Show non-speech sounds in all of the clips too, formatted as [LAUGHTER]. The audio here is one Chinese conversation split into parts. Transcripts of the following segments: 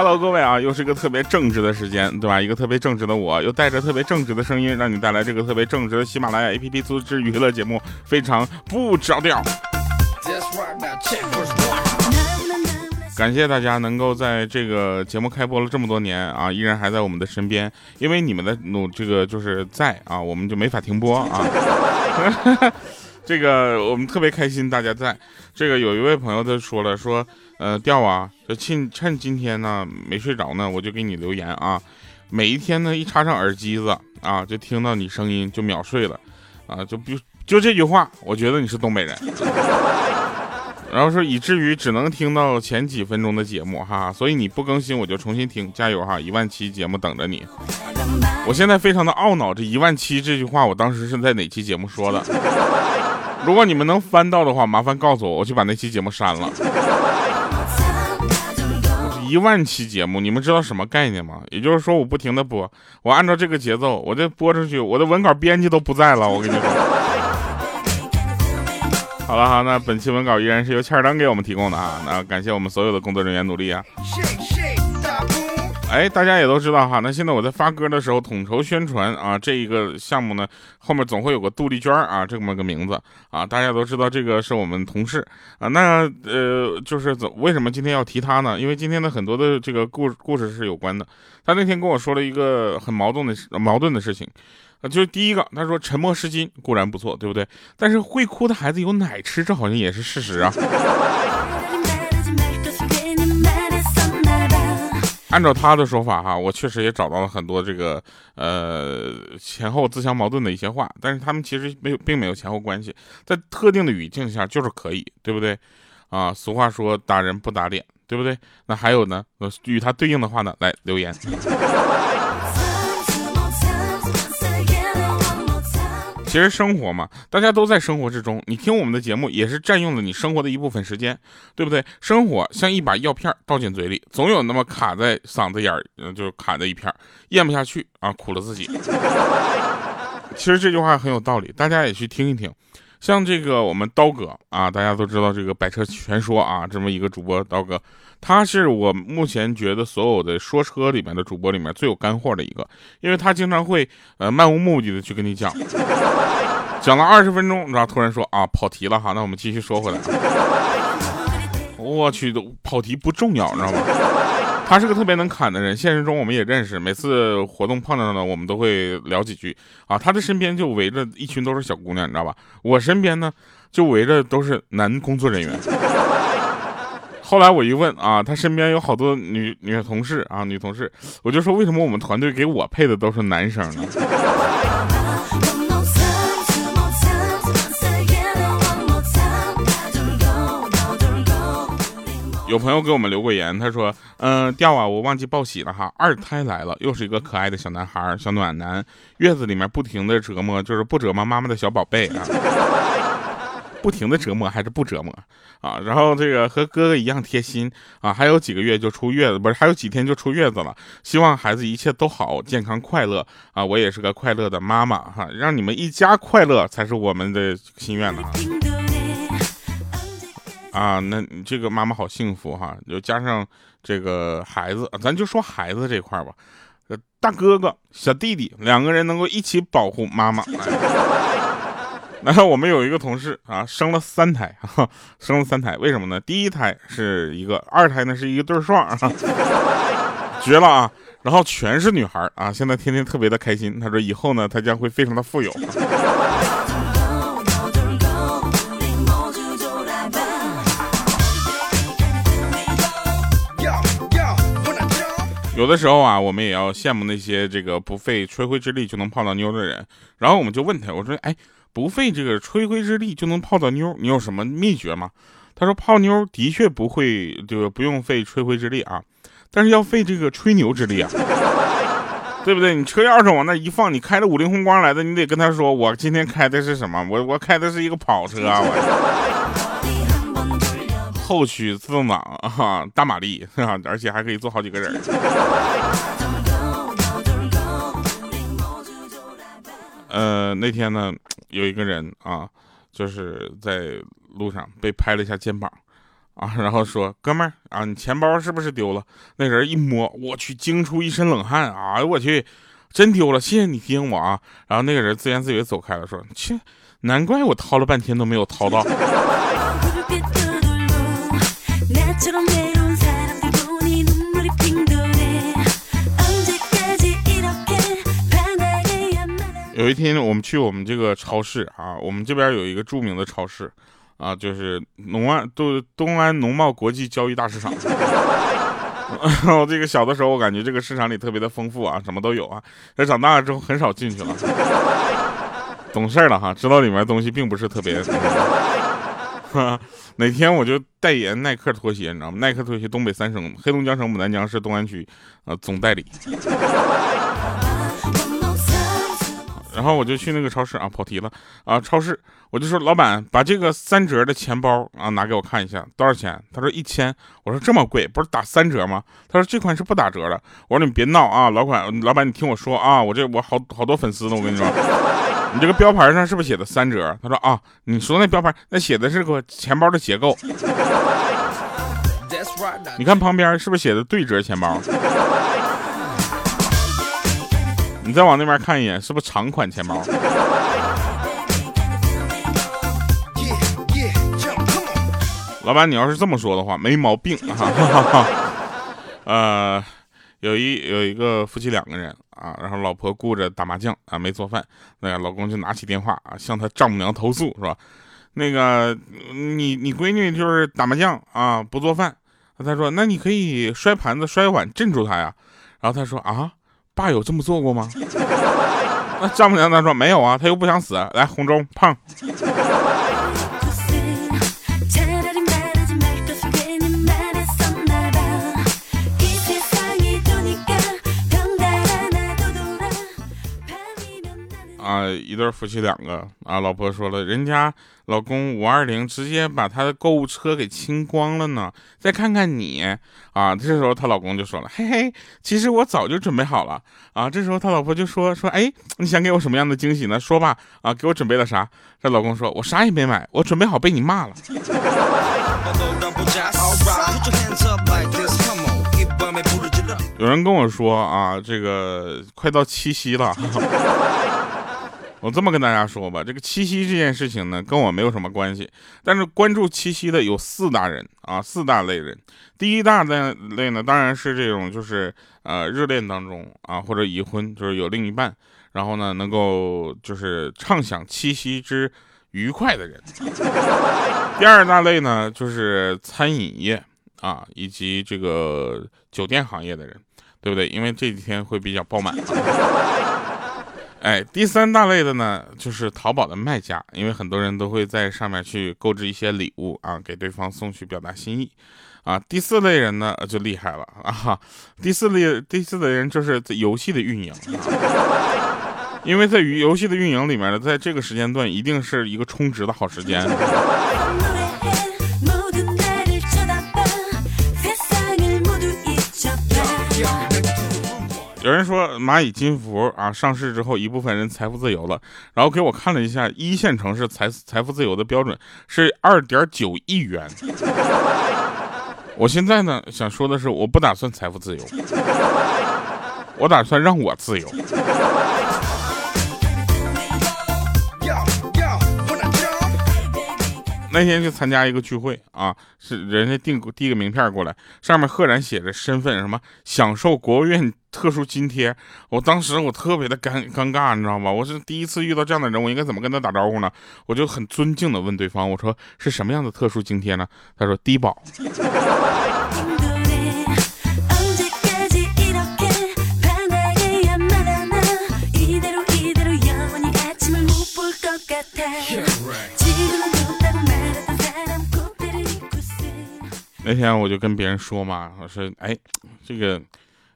Hello，各位啊，又是一个特别正直的时间，对吧？一个特别正直的我，又带着特别正直的声音，让你带来这个特别正直的喜马拉雅 APP 组织娱乐节目，非常不着调。感谢大家能够在这个节目开播了这么多年啊，依然还在我们的身边，因为你们的努这个就是在啊，我们就没法停播啊。[LAUGHS] 这个我们特别开心，大家在。这个有一位朋友他说了，说呃调啊，就趁趁今天呢没睡着呢，我就给你留言啊。每一天呢一插上耳机子啊，就听到你声音就秒睡了啊，就不就这句话，我觉得你是东北人。[LAUGHS] 然后说以至于只能听到前几分钟的节目哈，所以你不更新我就重新听，加油哈！一万期节目等着你。我现在非常的懊恼，这一万期这句话我当时是在哪期节目说的？如果你们能翻到的话，麻烦告诉我，我就把那期节目删了。一万期节目，你们知道什么概念吗？也就是说我不停的播，我按照这个节奏，我这播出去，我的文稿编辑都不在了，我跟你说。[LAUGHS] 好了好，那本期文稿依然是由欠儿登给我们提供的啊，那感谢我们所有的工作人员努力啊。哎，大家也都知道哈，那现在我在发歌的时候统筹宣传啊，这一个项目呢后面总会有个杜丽娟啊这么个名字啊，大家都知道这个是我们同事啊，那呃就是怎为什么今天要提他呢？因为今天的很多的这个故故事是有关的，他那天跟我说了一个很矛盾的矛盾的事情。啊，就是第一个，他说沉默是金固然不错，对不对？但是会哭的孩子有奶吃，这好像也是事实啊。按照他的说法哈，我确实也找到了很多这个呃前后自相矛盾的一些话，但是他们其实没有，并没有前后关系，在特定的语境下就是可以，对不对？啊，俗话说打人不打脸，对不对？那还有呢，与他对应的话呢，来留言。其实生活嘛，大家都在生活之中。你听我们的节目，也是占用了你生活的一部分时间，对不对？生活像一把药片倒进嘴里，总有那么卡在嗓子眼儿，就是卡在一片，咽不下去啊，苦了自己。[LAUGHS] 其实这句话很有道理，大家也去听一听。像这个我们刀哥啊，大家都知道这个百车全说啊，这么一个主播刀哥，他是我目前觉得所有的说车里面的主播里面最有干货的一个，因为他经常会呃漫无目的的去跟你讲，[LAUGHS] 讲了二十分钟，然后突然说啊跑题了哈，那我们继续说回来。[LAUGHS] 我去，都跑题不重要，你知道吗？他是个特别能侃的人，现实中我们也认识，每次活动碰到呢，我们都会聊几句啊。他的身边就围着一群都是小姑娘，你知道吧？我身边呢就围着都是男工作人员。后来我一问啊，他身边有好多女女同事啊，女同事，我就说为什么我们团队给我配的都是男生呢？有朋友给我们留过言，他说：“嗯，掉啊，我忘记报喜了哈，二胎来了，又是一个可爱的小男孩，小暖男，月子里面不停的折磨，就是不折磨妈妈的小宝贝啊，[LAUGHS] 不停的折磨还是不折磨啊？然后这个和哥哥一样贴心啊，还有几个月就出月子，不是还有几天就出月子了，希望孩子一切都好，健康快乐啊！我也是个快乐的妈妈哈，让你们一家快乐才是我们的心愿呢。”啊，那这个妈妈好幸福哈，就加上这个孩子，咱就说孩子这块吧，大哥哥、小弟弟两个人能够一起保护妈妈。[LAUGHS] 然后我们有一个同事啊，生了三胎，[LAUGHS] 生了三胎，为什么呢？第一胎是一个，二胎呢是一个对双，[LAUGHS] 绝了啊！然后全是女孩啊，现在天天特别的开心。他说以后呢，他将会非常的富有。有的时候啊，我们也要羡慕那些这个不费吹灰之力就能泡到妞的人。然后我们就问他，我说：“哎，不费这个吹灰之力就能泡到妞，你有什么秘诀吗？”他说：“泡妞的确不会，就不用费吹灰之力啊，但是要费这个吹牛之力啊，[LAUGHS] 对不对？你车钥匙往那一放，你开着五菱宏光来的，你得跟他说，我今天开的是什么？我我开的是一个跑车啊，我。”后驱自动挡啊，大马力啊，[LAUGHS] 而且还可以坐好几个人。呃，那天呢，有一个人啊，就是在路上被拍了一下肩膀，啊，然后说哥们儿啊，你钱包是不是丢了？那人一摸，我去，惊出一身冷汗。哎呦我去，真丢了！谢谢你提醒我啊。然后那个人自言自语走开了，说切，难怪我掏了半天都没有掏到。[LAUGHS] 有一天，我们去我们这个超市啊，我们这边有一个著名的超市啊，就是农安东东安农贸国际交易大市场。[LAUGHS] 我这个小的时候，我感觉这个市场里特别的丰富啊，什么都有啊。但长大了之后，很少进去了，懂事了哈，知道里面东西并不是特别。[LAUGHS] 哪天我就代言耐克拖鞋，你知道吗？耐克拖鞋东北三省，黑龙江省牡丹江市东安区啊总代理。然后我就去那个超市啊，跑题了啊，超市我就说老板把这个三折的钱包啊拿给我看一下，多少钱？他说一千。我说这么贵，不是打三折吗？他说这款是不打折的。我说你别闹啊，老款，老板你听我说啊，我这我好好多粉丝呢，我跟你说，[LAUGHS] 你这个标牌上是不是写的三折？他说啊，你说那标牌那写的是个钱包的结构，你看旁边是不是写的对折钱包？你再往那边看一眼，是不是长款钱包？[LAUGHS] 老板，你要是这么说的话，没毛病啊。[LAUGHS] 呃，有一有一个夫妻两个人啊，然后老婆顾着打麻将啊，没做饭，那个老公就拿起电话啊，向他丈母娘投诉，是吧？那个你你闺女就是打麻将啊，不做饭。他说，那你可以摔盘子摔碗镇住她呀。然后他说啊。爸有这么做过吗？[LAUGHS] 那丈母娘她说没有啊，他又不想死。来红中胖。啊，一对夫妻两个啊，老婆说了，人家老公五二零直接把他的购物车给清光了呢。再看看你啊，这时候她老公就说了，嘿嘿，其实我早就准备好了啊。这时候他老婆就说说，哎，你想给我什么样的惊喜呢？说吧，啊，给我准备了啥？这老公说，我啥也没买，我准备好被你骂了。有人跟我说啊，这个快到七夕了。我这么跟大家说吧，这个七夕这件事情呢，跟我没有什么关系。但是关注七夕的有四大人啊，四大类人。第一大类类呢，当然是这种就是呃热恋当中啊，或者已婚，就是有另一半，然后呢能够就是畅享七夕之愉快的人。第二大类呢，就是餐饮业啊，以及这个酒店行业的人，对不对？因为这几天会比较爆满。哎，第三大类的呢，就是淘宝的卖家，因为很多人都会在上面去购置一些礼物啊，给对方送去表达心意，啊，第四类人呢就厉害了啊，第四类第四类人就是游戏的运营，因为在于游戏的运营里面呢，在这个时间段一定是一个充值的好时间。有人说蚂蚁金服啊上市之后，一部分人财富自由了，然后给我看了一下一线城市财财富自由的标准是二点九亿元。我现在呢想说的是，我不打算财富自由，我打算让我自由。那天去参加一个聚会啊，是人家订递个名片过来，上面赫然写着身份什么享受国务院特殊津贴。我当时我特别的尴尴尬，你知道吗？我是第一次遇到这样的人，我应该怎么跟他打招呼呢？我就很尊敬的问对方，我说是什么样的特殊津贴呢？他说低保。那天我就跟别人说嘛，我说，哎，这个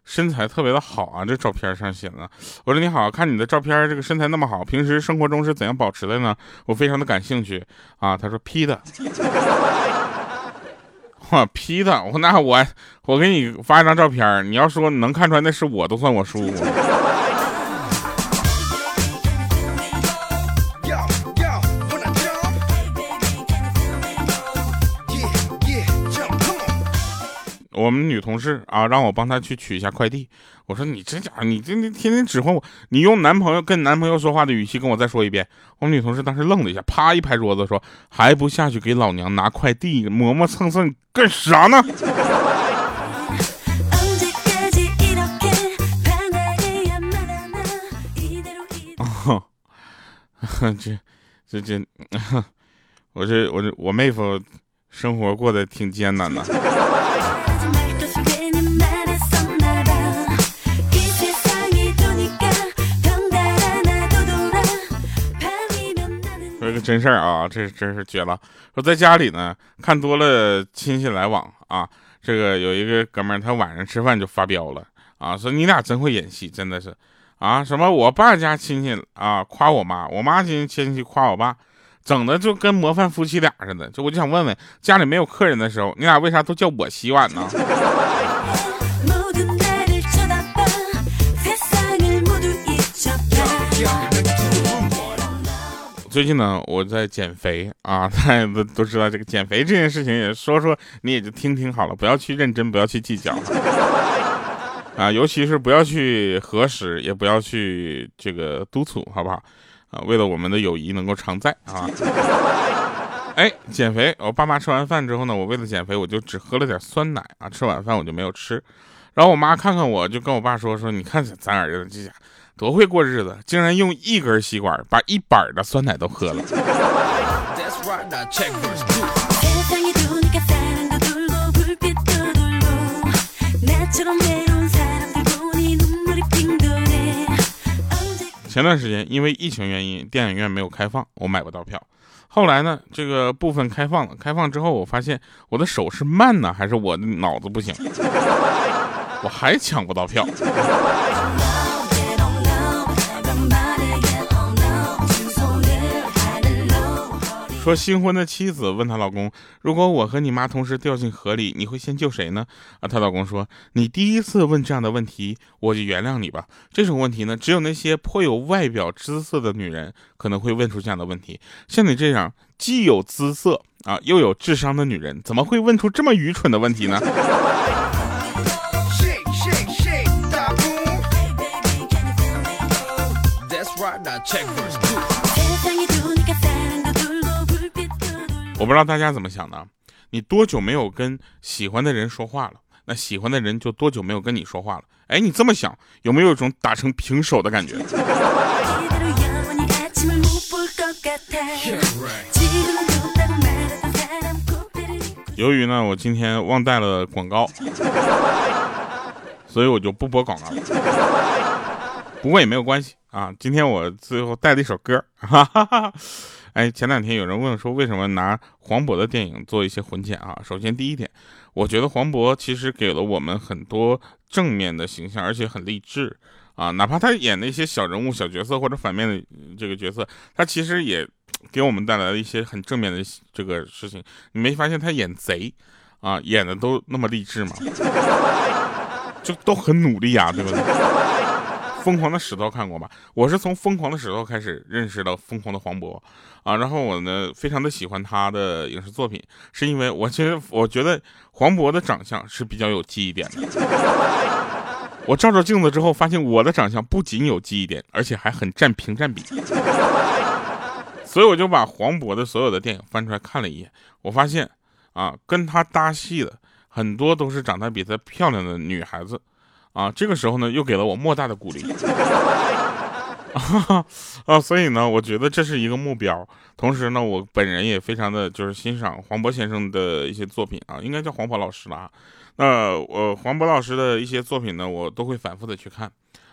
身材特别的好啊，这照片上写的。我说你好看你的照片，这个身材那么好，平时生活中是怎样保持的呢？我非常的感兴趣啊。他说 P 的，[LAUGHS] 我 P 的，我那我我给你发一张照片，你要说能看出来那是我，都算我输。我们女同事啊，让我帮她去取一下快递。我说你这家伙，你这你天天指唤我，你用男朋友跟男朋友说话的语气跟我再说一遍。我们女同事当时愣了一下，啪一拍桌子说：“还不下去给老娘拿快递，磨磨蹭蹭干啥呢？”哦，[LAUGHS] 这这 [LAUGHS] 这，我这我这我妹夫生活过得挺艰难的。真事儿啊，这真是绝了。说在家里呢，看多了亲戚来往啊，这个有一个哥们儿，他晚上吃饭就发飙了啊，说你俩真会演戏，真的是。啊，什么我爸家亲戚啊夸我妈，我妈亲亲戚夸我爸，整的就跟模范夫妻俩似的。就我就想问问，家里没有客人的时候，你俩为啥都叫我洗碗呢？最近呢，我在减肥啊，[LAUGHS] 大家都都知道这个减肥这件事情，也说说你也就听听好了，不要去认真，不要去计较。[LAUGHS] 啊，尤其是不要去核实，也不要去这个督促，好不好？啊，为了我们的友谊能够常在啊。[LAUGHS] 哎，减肥，我爸妈吃完饭之后呢，我为了减肥，我就只喝了点酸奶啊，吃晚饭我就没有吃。然后我妈看看我，就跟我爸说说，你看咱儿子这家多会过日子，竟然用一根吸管把一板的酸奶都喝了。前段时间因为疫情原因，电影院没有开放，我买不到票。后来呢，这个部分开放了，开放之后我发现我的手是慢呢，还是我的脑子不行？我还抢不到票。说新婚的妻子问她老公：“如果我和你妈同时掉进河里，你会先救谁呢？”啊，她老公说：“你第一次问这样的问题，我就原谅你吧。这种问题呢，只有那些颇有外表姿色的女人可能会问出这样的问题。像你这样既有姿色啊又有智商的女人，怎么会问出这么愚蠢的问题呢？”我不知道大家怎么想的，你多久没有跟喜欢的人说话了？那喜欢的人就多久没有跟你说话了？哎，你这么想，有没有一种打成平手的感觉？由于呢，我今天忘带了广告，所以我就不播广告了。不过也没有关系啊，今天我最后带了一首歌，哈哈哈。哎，前两天有人问说，为什么拿黄渤的电影做一些混剪啊？首先第一点，我觉得黄渤其实给了我们很多正面的形象，而且很励志啊。哪怕他演那些小人物、小角色或者反面的这个角色，他其实也给我们带来了一些很正面的这个事情。你没发现他演贼啊，演的都那么励志吗？[LAUGHS] 就都很努力啊，对不对？疯狂的石头看过吧？我是从疯狂的石头开始认识到疯狂的黄渤啊，然后我呢非常的喜欢他的影视作品，是因为我其实我觉得黄渤的长相是比较有记忆点的。我照照镜子之后发现我的长相不仅有记忆点，而且还很占屏占比，所以我就把黄渤的所有的电影翻出来看了一眼，我发现啊跟他搭戏的很多都是长得比他漂亮的女孩子。啊，这个时候呢，又给了我莫大的鼓励，[LAUGHS] 啊，所以呢，我觉得这是一个目标。同时呢，我本人也非常的就是欣赏黄渤先生的一些作品啊，应该叫黄渤老师了。那我黄渤老师的一些作品呢，我都会反复的去看，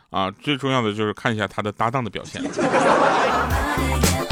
啊，最重要的就是看一下他的搭档的表现。[LAUGHS]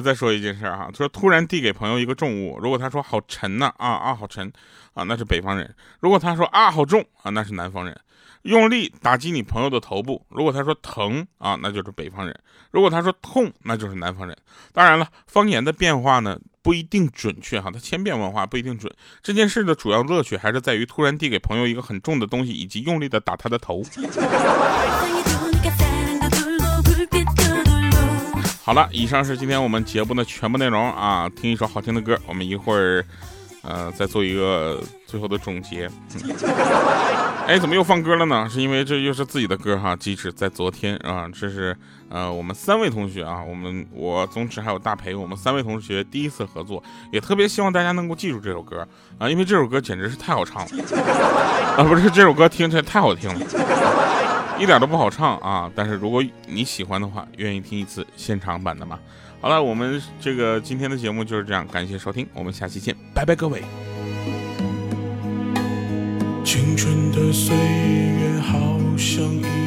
再说一件事哈，他说突然递给朋友一个重物，如果他说好沉呐啊啊好沉啊，那是北方人；如果他说啊好重啊，那是南方人。用力打击你朋友的头部，如果他说疼啊，那就是北方人；如果他说痛，那就是南方人。当然了，方言的变化呢不一定准确哈，它千变万化不一定准。这件事的主要乐趣还是在于突然递给朋友一个很重的东西，以及用力的打他的头。[LAUGHS] 好了，以上是今天我们节目的全部内容啊！听一首好听的歌，我们一会儿，呃，再做一个最后的总结。哎，怎么又放歌了呢？是因为这又是自己的歌哈。即使在昨天啊，这是呃我们三位同学啊，我们我宗旨还有大培，我们三位同学第一次合作，也特别希望大家能够记住这首歌啊，因为这首歌简直是太好唱了啊！不是这首歌听起来太好听了。一点都不好唱啊！但是如果你喜欢的话，愿意听一次现场版的吗？好了，我们这个今天的节目就是这样，感谢收听，我们下期见，拜拜各位。青春的岁月好像一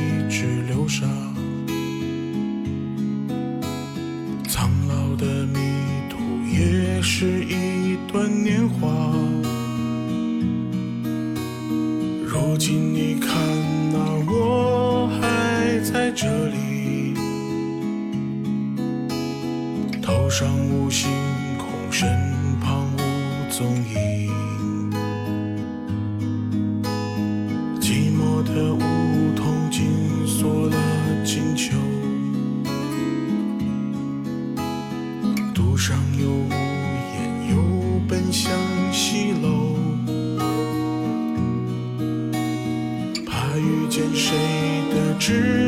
又无言，又奔向西楼，怕遇见谁的知。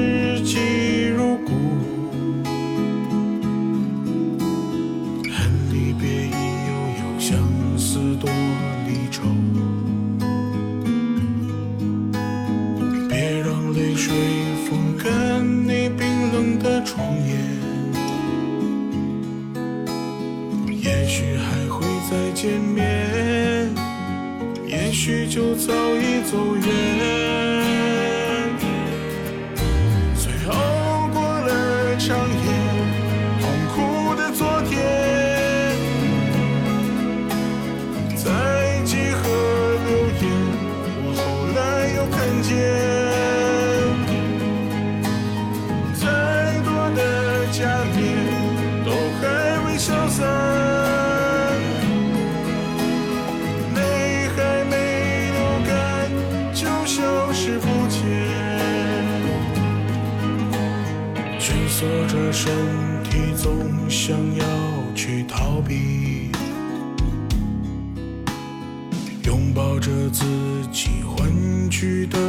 着自己欢聚的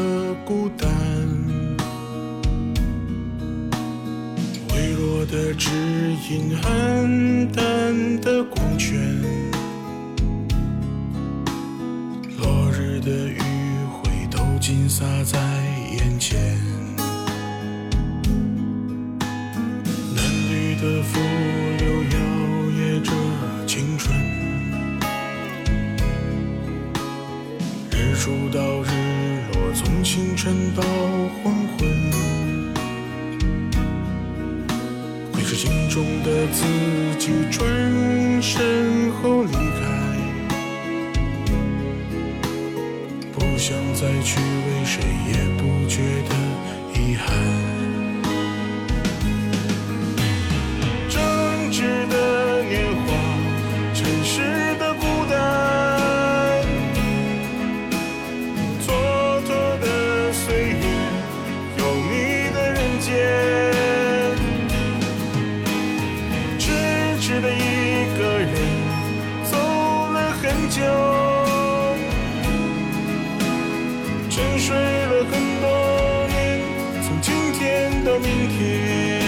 孤单，微弱的指引，暗淡的光圈，落日的余晖都尽洒在眼前。的到日落，从清晨到黄昏，你是心中的自己转沉睡了很多年，从今天到明天。